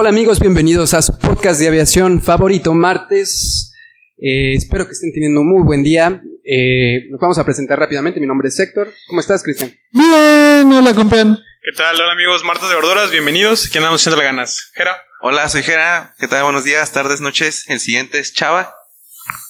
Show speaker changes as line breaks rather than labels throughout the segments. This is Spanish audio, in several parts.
Hola amigos, bienvenidos a su podcast de aviación favorito martes. Eh, espero que estén teniendo un muy buen día. Eh, nos vamos a presentar rápidamente. Mi nombre es Héctor. ¿Cómo estás, Cristian?
Bien, hola, compián.
¿Qué tal? Hola amigos, martes de verduras, bienvenidos. ¿Qué andamos echando ganas? Jera.
Hola, soy Jera. ¿Qué tal? Buenos días, tardes, noches. El siguiente es Chava.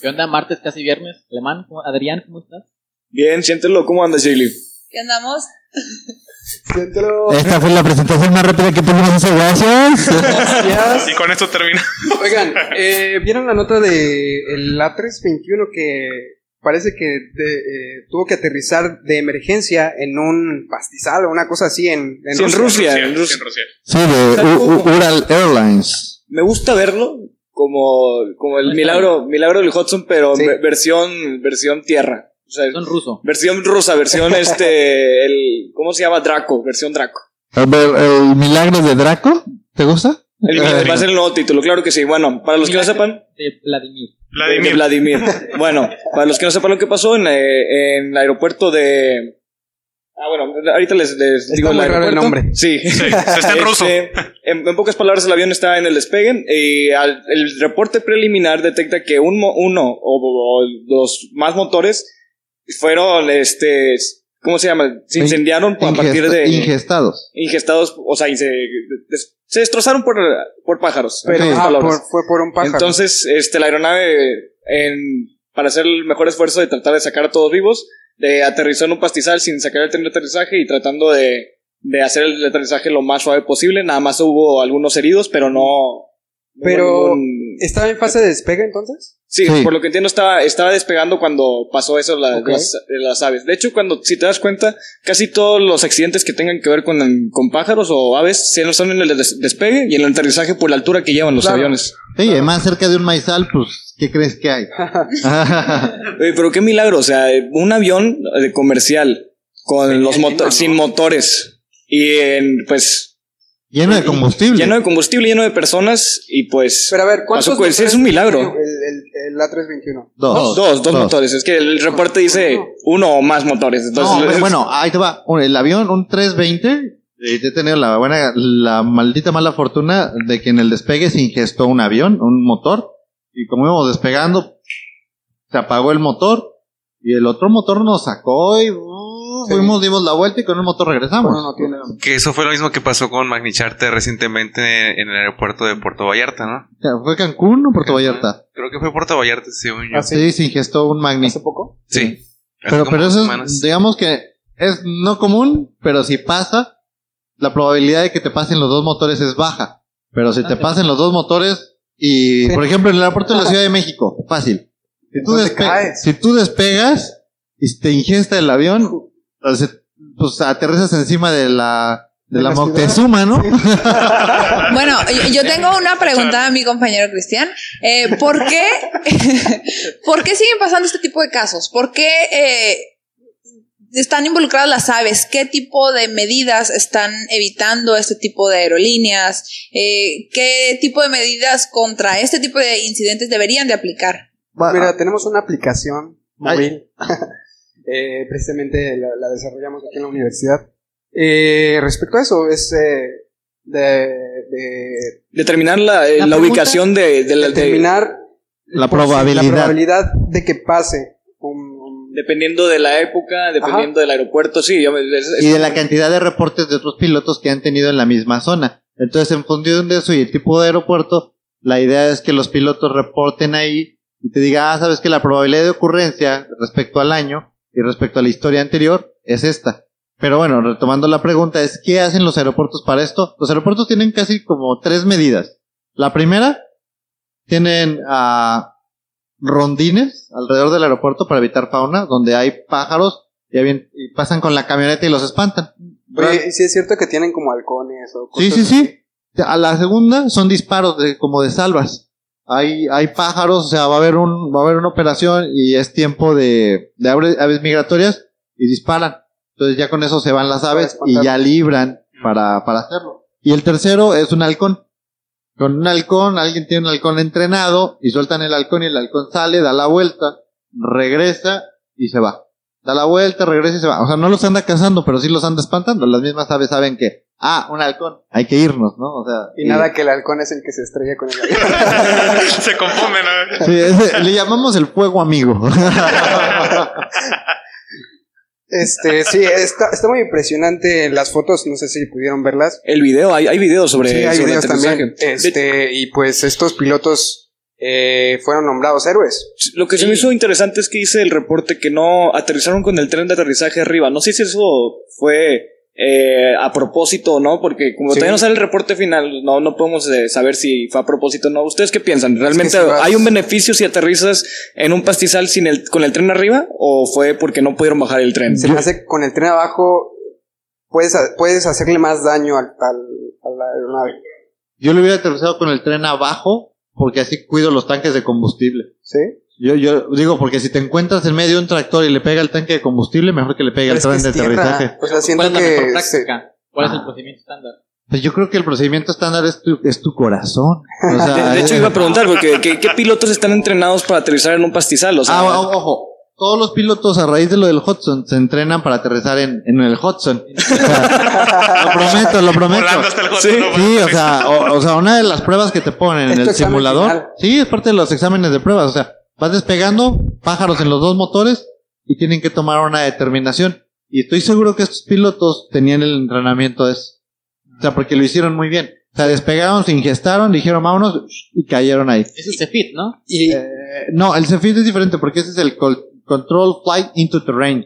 ¿Qué onda? Martes, casi viernes. Alemán, ¿cómo- Adrián, ¿cómo estás?
Bien, siéntelo. ¿Cómo andas, Jaylee?
¿Qué andamos?
Esta fue la presentación más rápida que pudimos hacer. Gracias.
Gracias.
Y con esto termina.
Oigan, eh, ¿vieron la nota de el A321 que parece que de- eh, tuvo que aterrizar de emergencia en un pastizal o una cosa así en, en
Sí, en Rusia. en
en
Rusia.
Rusia.
Sí, de U- Ural Airlines.
Me gusta verlo como, como el milagro, milagro del Hudson, pero
Sí.
versión, versión tierra. O sea,
Son ruso.
versión rusa, versión este, el, ¿cómo se llama? Draco, versión Draco.
A ver, ¿el milagro de Draco? ¿Te gusta?
El,
Eh,
va a ser el nuevo título, claro que sí. Bueno, para los que no sepan,
De Vladimir.
de
Vladimir.
Vladimir. Bueno, para los que no sepan lo que pasó en, eh, en el aeropuerto de. Ah, bueno, ahorita les, les digo
muy raro el nombre.
Sí.
Sí, está en ruso.
Este, en, en pocas palabras, el avión estaba en el despegue y al- el reporte preliminar detecta que un, uno o, o los más motores fueron, este, ¿cómo se llama? Se incendiaron a partir de
Ingestados.
ingestados, o sea, y se, se destrozaron por, por pájaros.
Pero ah, por- fue por un pájaro.
Entonces, este, la aeronave, en, para hacer el mejor esfuerzo de tratar de sacar a todos vivos, de aterrizó en un pastizal sin sacar el tren de aterrizaje y tratando de, de hacer el aterrizaje lo más suave posible. Nada más hubo algunos heridos, pero no.
Pero,
ningún-
¿estaba en fase de despegue entonces?
Sí,
Sí.
por lo que entiendo estaba, estaba despegando cuando pasó eso la- las, las aves. De hecho, cuando, si te das cuenta, casi todos los accidentes que tengan que ver con, con pájaros o aves se son en el des- despegue y en el aterrizaje por la altura que llevan los
Claro.
aviones.
Sí, más cerca de un maizal, pues, ¿qué crees que hay?
Oye, pero qué milagro, o sea, un avión comercial con los motores, sin motores y en, pues
Lleno de combustible.
lleno de combustible, lleno de personas y pues
Pero a ver, ¿cuántos
pasó, pues, es un milagro.
El, el, el A321.
Dos.
Dos, dos, motores. Es que el reporte dice uno o más motores. Entonces,
No,
es-
bueno, ahí te va. El avión, un 320, eh, he tenido la buena, la maldita mala fortuna de que en el despegue se ingestó un avión, un motor, y como íbamos despegando, se apagó el motor, y el otro motor nos sacó y uh. Fuimos, dimos la vuelta y con el motor regresamos.
Bueno, no tiene.
Que eso fue lo mismo que pasó con Magni Charter recientemente en el aeropuerto de Puerto Vallarta, ¿no?
¿Fue Cancún o Puerto Vallarta?
Creo que fue Puerto Vallarta, según yo.
Ah,
Sí, se ingestó un magni.
¿Hace poco?
Sí. Hace
Pero, pero eso es, digamos que es no común, pero si pasa, la probabilidad de que te pasen los dos motores es baja. Pero si te pasen los dos motores y,
Sí.
por ejemplo, en el aeropuerto de la Ciudad de México, fácil. Si tú,
¿Dónde
despe- si tú despegas y te ingesta el avión, entonces, pues aterrizas encima de la, de
De
la. Moctezuma, ¿no?
Bueno, yo- tengo una pregunta a mi compañero Cristian. Eh, ¿Por qué, por qué siguen pasando este tipo de casos? ¿Por qué eh, están involucradas las aves? ¿Qué tipo de medidas están evitando este tipo de aerolíneas? Eh, ¿Qué tipo de medidas contra este tipo de incidentes deberían de aplicar?
Mira, tenemos una aplicación
Ay.
móvil. Eh, precisamente la, la desarrollamos aquí en la universidad. Eh, respecto a eso, es eh, de, de
determinar la, eh,
La
ubicación de, de la- de-
determinar
La probabilidad.
la probabilidad de que pase un, un-
dependiendo de la época, dependiendo del aeropuerto, sí. yo- es- es-
y de la cantidad de reportes de otros pilotos que han tenido en la misma zona. Entonces, en función de eso y el tipo de aeropuerto, la idea es que los pilotos reporten ahí y te diga, ah, sabes que la probabilidad de ocurrencia respecto al año y respecto a la historia anterior es esta. Pero bueno, retomando la pregunta es, ¿qué hacen los aeropuertos para esto? Los aeropuertos tienen casi como tres medidas. La primera, tienen ah, rondines alrededor del aeropuerto para evitar fauna, donde hay pájaros y, avien- y pasan con la camioneta y los espantan.
Oye, ¿y sí es cierto que tienen como halcones o
Sí, sí,
así?
sí. A la segunda son disparos de, como de salvas. Hay, hay pájaros, o sea, va a haber un, va a haber una operación y es tiempo de, de aves, migratorias y disparan. Entonces ya con eso se van las aves y ya libran para, para hacerlo. Y el tercero es un halcón. Con un halcón, alguien tiene un halcón entrenado y sueltan el halcón y el halcón sale, da la vuelta, regresa y se va. Da la vuelta, regresa y se va. O sea, no los anda cazando, pero sí los anda espantando. Las mismas aves saben que, ah, un halcón, hay que irnos, ¿no? O sea,
Y nada que el halcón es el que se estrella con el avión.
Se confunden, ¿no?
Sí, ese- le llamamos el fuego amigo.
Este, sí, está, está muy impresionante las fotos, no sé si pudieron verlas.
El video, hay, hay videos sobre,
Sí, hay
sobre
videos también. Este, y pues estos pilotos eh, fueron nombrados héroes.
Lo que se me hizo interesante es que dice el reporte que no aterrizaron con el tren de aterrizaje arriba. No sé si eso fue eh, a propósito o no, porque como
Sí.
todavía no sale el reporte final, no, no podemos eh, saber si fue a propósito o no. ¿Ustedes qué piensan? ¿Realmente
si vas-
hay un beneficio si aterrizas en un pastizal sin el, con el tren arriba o fue porque no pudieron bajar el tren?
Se me hace con el tren abajo puedes, puedes hacerle más daño al, al, a la aeronave.
Yo lo hubiera aterrizado con el tren abajo, porque así cuido los tanques de combustible.
¿Sí?
Yo, yo digo, porque si te encuentras en medio de un tractor y le pega el tanque de combustible, mejor que le pegue el tren de aterrizaje.
O sea, siento
¿Cuál es la mejor
que se-
práctica? ¿Cuál es el procedimiento estándar?
Pues yo creo que el procedimiento estándar es tu, es tu corazón. O sea,
De, de hecho,
es-
iba a preguntar, porque ¿qué, qué pilotos están entrenados para aterrizar en un pastizal? O sea,
Ah, ojo, todos los pilotos a raíz de lo del Hudson se entrenan para aterrizar en, en el Hudson. O sea, lo prometo, lo prometo.
Volando hasta el Hudson,
Sí,
¿no?
Sí, o sea, o, o sea, una de las pruebas que te ponen en el simulador,
final.
sí, es parte de los exámenes de pruebas, o sea, vas despegando, pájaros en los dos motores y tienen que tomar una determinación. Y estoy seguro que estos pilotos tenían el entrenamiento ese. O sea, porque lo hicieron muy bien. O sea, despegaron, se ingestaron, dijeron vámonos y cayeron ahí.
Eso es CFIT, ¿no?
y
Eh, no, el CFIT es diferente porque ese es el col- Control Flight into Terrain,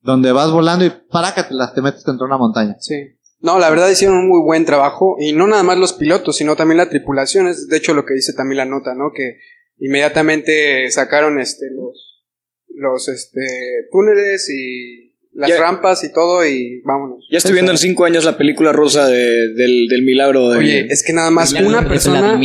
donde vas volando y parácatelas, te metes contra una montaña.
Sí. No, la verdad hicieron un muy buen trabajo y no nada más los pilotos, sino también la tripulación. Es de hecho lo que dice también la nota, ¿no? Que inmediatamente sacaron este los los este túneles y las
Ya-
rampas y todo y vámonos.
ya estoy viendo en cinco años la película rusa de- del, del milagro de...
Oye, es que nada más
Milagro
una persona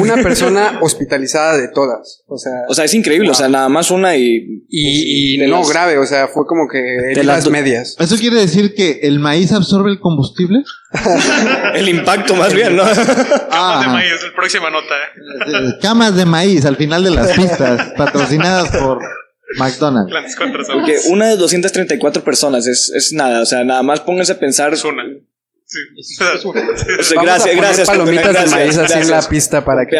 una persona hospitalizada de todas, o sea,
O sea, es increíble, o sea, nada más una y...
y, y
de
no
las-
grave, o sea, fue como que
de las
medias.
¿Eso quiere decir que el maíz absorbe el combustible?
El impacto más bien, ¿no?
Camas de
Ah.
maíz, es la próxima nota. ¿eh?
Eh, Camas de maíz al final de las pistas, patrocinadas por McDonald's.
Contra
Porque una de 234 personas es, es nada, o sea, nada más pónganse a pensar...
Es una. Sí.
O sea,
Vamos a
gracias, gracias.
palomitas
gracias,
de maíz así en la pista para que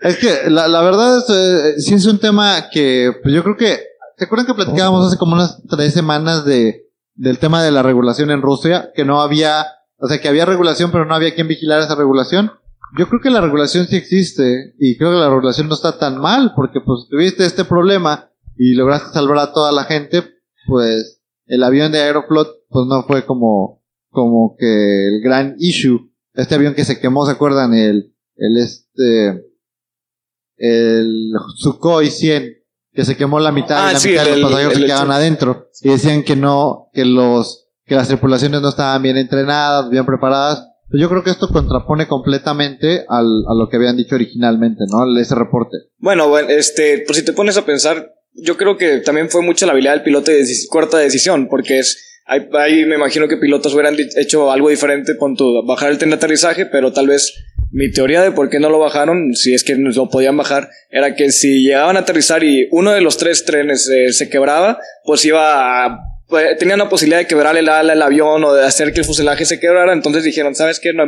Es que la, la verdad es, eh, sí es un tema que pues yo creo que... ¿Se acuerdan que platicábamos hace como unas tres semanas de del tema de la regulación en Rusia? Que no había... O sea, que había regulación pero no había quien vigilar esa regulación. Yo creo que la regulación sí existe y creo que la regulación no está tan mal porque pues tuviste este problema y lograste salvar a toda la gente, pues el avión de Aeroflot pues no fue como como que el gran issue. Este avión que se quemó, ¿se acuerdan? El el este el Sukhoi 100 que se quemó la mitad
Ah,
y la
sí,
mitad de los pasajeros
el-
se
el-
quedaban adentro y decían que no que los que las tripulaciones no estaban bien entrenadas, bien preparadas. Pero yo creo que esto contrapone completamente al, a lo que habían dicho originalmente, ¿no? Ese reporte.
Bueno, bueno, este, pues si te pones a pensar, yo creo que también fue mucha la habilidad del piloto de corta decisión, porque es, hay, hay- me imagino que pilotos hubieran hecho algo diferente, pon tu, bajar el tren de aterrizaje, pero tal vez mi teoría de por qué no lo bajaron, si es que lo podían bajar, era que si llegaban a aterrizar y uno de los tres trenes eh, se quebraba, pues iba a, pues, tenía una posibilidad de quebrar el ala, el avión o de hacer que el fuselaje se quebrara, entonces dijeron, ¿sabes qué? No,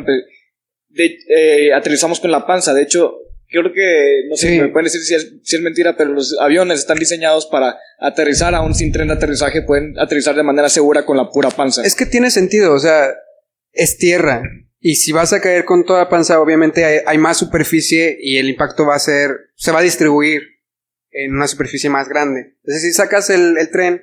de- eh, aterrizamos con la panza. De hecho, creo que, no sé
Sí.
me pueden decir si es, si es mentira, pero los aviones están diseñados para aterrizar aún sin tren de aterrizaje, pueden aterrizar de manera segura con la pura panza.
Es que tiene sentido, o sea, es tierra. Y si vas a caer con toda panza, obviamente hay, hay más superficie y el impacto va a ser, se va a distribuir en una superficie más grande. Entonces, si sacas el, el tren,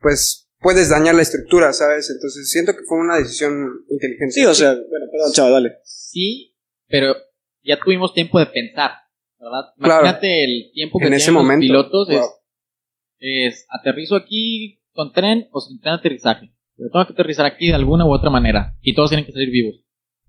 pues puedes dañar la estructura, ¿sabes? Entonces, siento que fue una decisión inteligente.
Sí, o sea, bueno, perdón, chaval, dale.
Sí, pero ya tuvimos tiempo de pensar. ¿verdad?
Claro.
Imagínate el tiempo que
En ese
los
momento.
pilotos. es-
Wow.
Es, aterrizo aquí con tren o sin tren de aterrizaje. Pero tengo que aterrizar aquí de alguna u otra manera. Y todos tienen que salir vivos.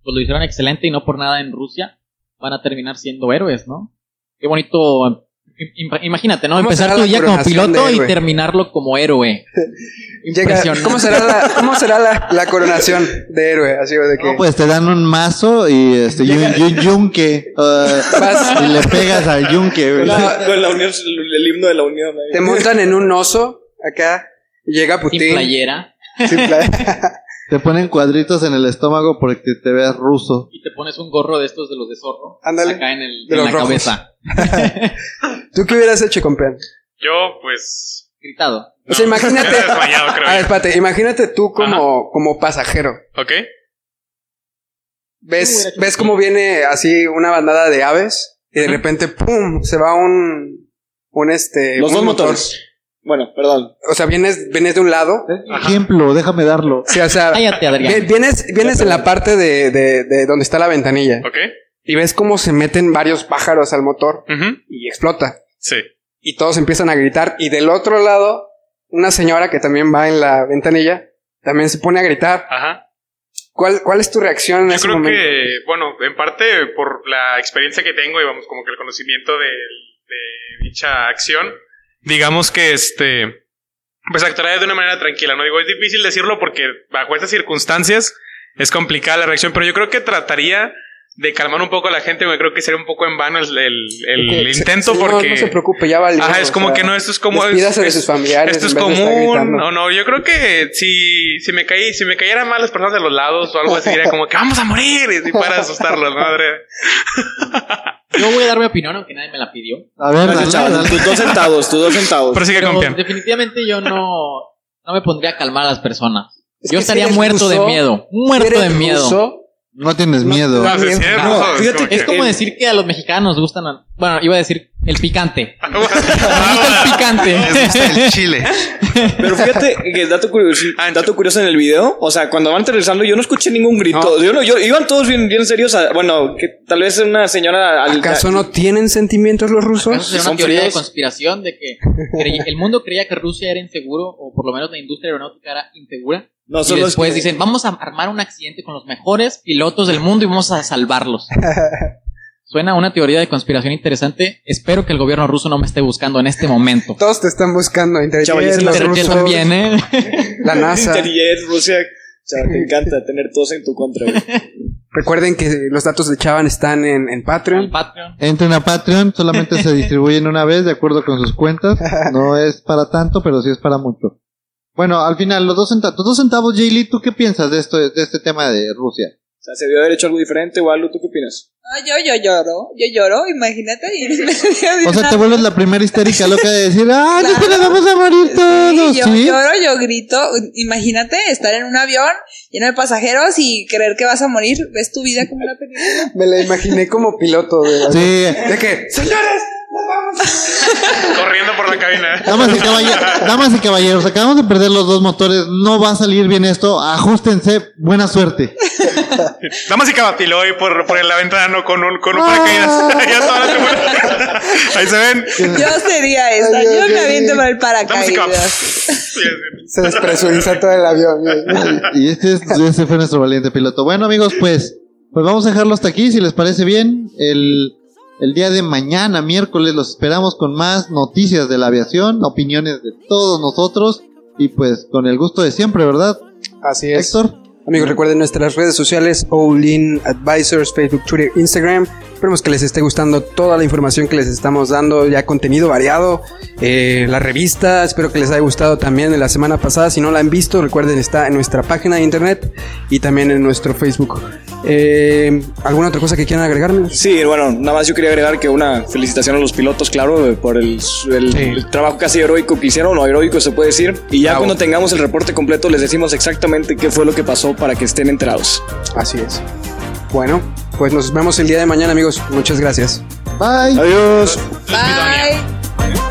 Pues lo hicieron excelente y no por nada en Rusia van a terminar siendo héroes, ¿no? Qué bonito. Im- im- Imagínate, ¿no?
¿Cómo
Empezar
la
día como piloto y terminarlo como héroe. Impresionante.
¿Cómo será, la, cómo será la, la coronación de héroe? Así de que
No, pues te dan un mazo y este y un, y un yunque uh, y le pegas al yunque.
Con la, con la unión, el himno de la unión. ahí.
te montan en un oso acá y llega
Sin
Putin.
playera.
Sin playa.
Te ponen cuadritos en el estómago porque te veas ruso.
Y te pones un gorro de estos de los de zorro.
Ándale.
Acá en, el,
De
en
los
la
rojos.
cabeza.
¿Tú qué hubieras hecho, compeán?
Yo, pues.
Gritado.
O sea, imagínate.
desmayado, creo
A ver, espérate, imagínate tú como, como pasajero.
¿Ok?
Ves, ves cómo viene así una bandada de aves y de repente, ¡pum! se va un. Un este.
Los
un
dos
motor.
motores. Bueno, perdón.
O sea, vienes, vienes de un lado.
Ejemplo, déjame darlo.
Sí, o sea,
Cállate, Adrián.
vi- vienes, vienes en la parte de, de, de donde está la ventanilla.
¿Ok?
Y ves cómo se meten varios pájaros al motor
Ujú.
y explota.
Sí.
Y todos empiezan a gritar. Y del otro lado, una señora que también va en la ventanilla también se pone a gritar.
Ajá.
¿Cuál, cuál es tu reacción en
Yo
ese
creo
momento?
que, bueno, en parte por la experiencia que tengo y vamos, como que el conocimiento de, de dicha acción, digamos que este, pues actuaría de una manera tranquila, ¿no? Digo, es difícil decirlo porque bajo estas circunstancias es complicada la reacción, pero yo creo que trataría de calmar un poco a la gente, porque creo que sería un poco en vano el, el- intento porque...
No, se preocupe, ya valió.
Ajá, es como
sea,
que no, esto es como...
despídase de sus familiares
Esto es común. No, no, yo creo que si, si me caí, si me cayeran mal las personas de los lados o algo así, sería como que vamos a morir y para asustarlos, madre.
Yo voy a dar mi opinión, aunque nadie me la pidió.
A ver,
Gracias,
dale,
chaval.
dale.
Tus dos centavos, tus dos centavos.
Pero sigue
Pero definitivamente yo no, no me pondría a calmar a las personas.
Es
yo
si
estaría muerto de miedo. Muerto de miedo.
ruso,
No tienes miedo.
no,
es
No,
fíjate
como
Es como
El-
decir que a los mexicanos nos gustan. Bueno, iba a decir el picante.
Ah,
gusta el picante.
Les gusta el chile.
Pero fíjate que dato curioso, dato curioso en el video, o sea, cuando van aterrizando yo no escuché ningún grito.
No.
Yo no, yo, iban todos bien, bien serios. a- bueno, que tal vez una señora... al-
¿Acaso no tienen sentimientos los rusos?
son
una teoría de conspiración de que creí- el mundo creía que Rusia era inseguro, o por lo menos la industria aeronáutica era insegura.
No,
y después
que-
dicen, vamos a armar un accidente con los mejores pilotos del mundo y vamos a salvarlos. Suena una teoría de conspiración interesante. Espero que el gobierno ruso no me esté buscando en este momento.
Todos te están buscando.
Chaval,
Interjet, rusos,
también, ¿eh?
la NASA.
Interjet, Rusia. Sea, te encanta tener todos en tu contra. güey.
Recuerden que los datos de Chavan están en, en Patreon.
Patreon.
Entren a Patreon, solamente se distribuyen una vez de acuerdo con sus cuentas. No es para tanto, pero sí es para mucho. Bueno, al final, los dos centavos. Los dos centavos, Jaylee, ¿tú qué piensas de esto, de este tema de Rusia?
O sea, se debió haber hecho algo diferente o algo. ¿Tú qué opinas?
Ah, yo, yo lloro, yo lloro, imagínate. Y
O sea, te vuelves la primera histérica loca de decir, ¡ah, no
Claro.
nos vamos a morir todos!
Sí, yo
¿Sí?
lloro, yo grito. Imagínate estar en un avión lleno de pasajeros y creer que vas a morir. Ves tu vida como una película.
Me la imaginé como piloto de,
Sí.
de que, señores,
Corriendo por la cabina.
Damas y, caballeros, damas y caballeros, acabamos de perder los dos motores, no va a salir bien esto, ajustense, buena suerte.
Damas y caballeros, hoy por, por la ventana no, con un, con un paracaídas. Las temporadas. Ahí se ven.
Yo sería esa.
Ay,
Yo me aviento por el paracaídas.
se despresuriza todo el avión.
Y este, es- este fue nuestro valiente piloto. Bueno, amigos, pues, pues vamos a dejarlo hasta aquí, si les parece bien. El, el día de mañana, miércoles, los esperamos con más noticias de la aviación, opiniones de todos nosotros. Y pues, con el gusto de siempre, ¿verdad,
Así es.
Héctor?
Amigos, recuerden nuestras redes sociales, Olin Advisors, Facebook, Twitter, Instagram. Esperemos que les esté gustando toda la información que les estamos dando, ya contenido variado. Eh, la revista, espero que les haya gustado también de la semana pasada. Si no la han visto, recuerden, está en nuestra página de internet y también en nuestro Facebook. Eh, ¿Alguna otra cosa que quieran agregarme?
Sí, bueno, nada más yo quería agregar que una felicitación a los pilotos, claro, por el, el-
Sí.
el trabajo casi heroico que hicieron, o heroico se puede decir. Y ya
Bravo.
cuando tengamos el reporte completo les decimos exactamente qué fue lo que pasó para que estén enterados.
Así es. Bueno, pues nos vemos el día de mañana, amigos. Muchas gracias.
Bye.
Adiós.
Bye.
Adiós.